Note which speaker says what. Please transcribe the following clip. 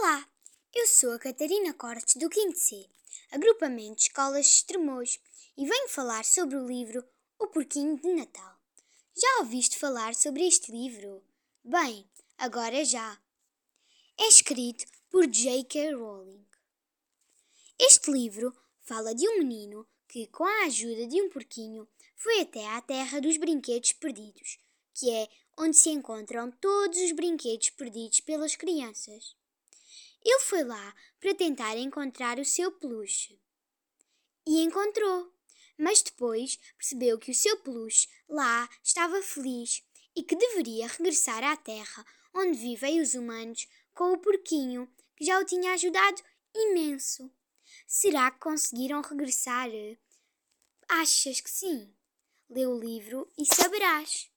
Speaker 1: Olá, eu sou a Catarina Cortes do 5 C, agrupamento de escolas de Estremoz, e venho falar sobre o livro O Porquinho de Natal. Já ouviste falar sobre este livro? Bem, agora já. É escrito por J.K. Rowling. Este livro fala de um menino que, com a ajuda de um porquinho, foi até à Terra dos Brinquedos Perdidos, que é onde se encontram todos os brinquedos perdidos pelas crianças. Ele foi lá para tentar encontrar o seu peluche. E encontrou, mas depois percebeu que o seu peluche lá estava feliz e que deveria regressar à terra onde vivem os humanos com o porquinho que já o tinha ajudado imenso. Será que conseguiram regressar? Achas que sim? Lê o livro e saberás.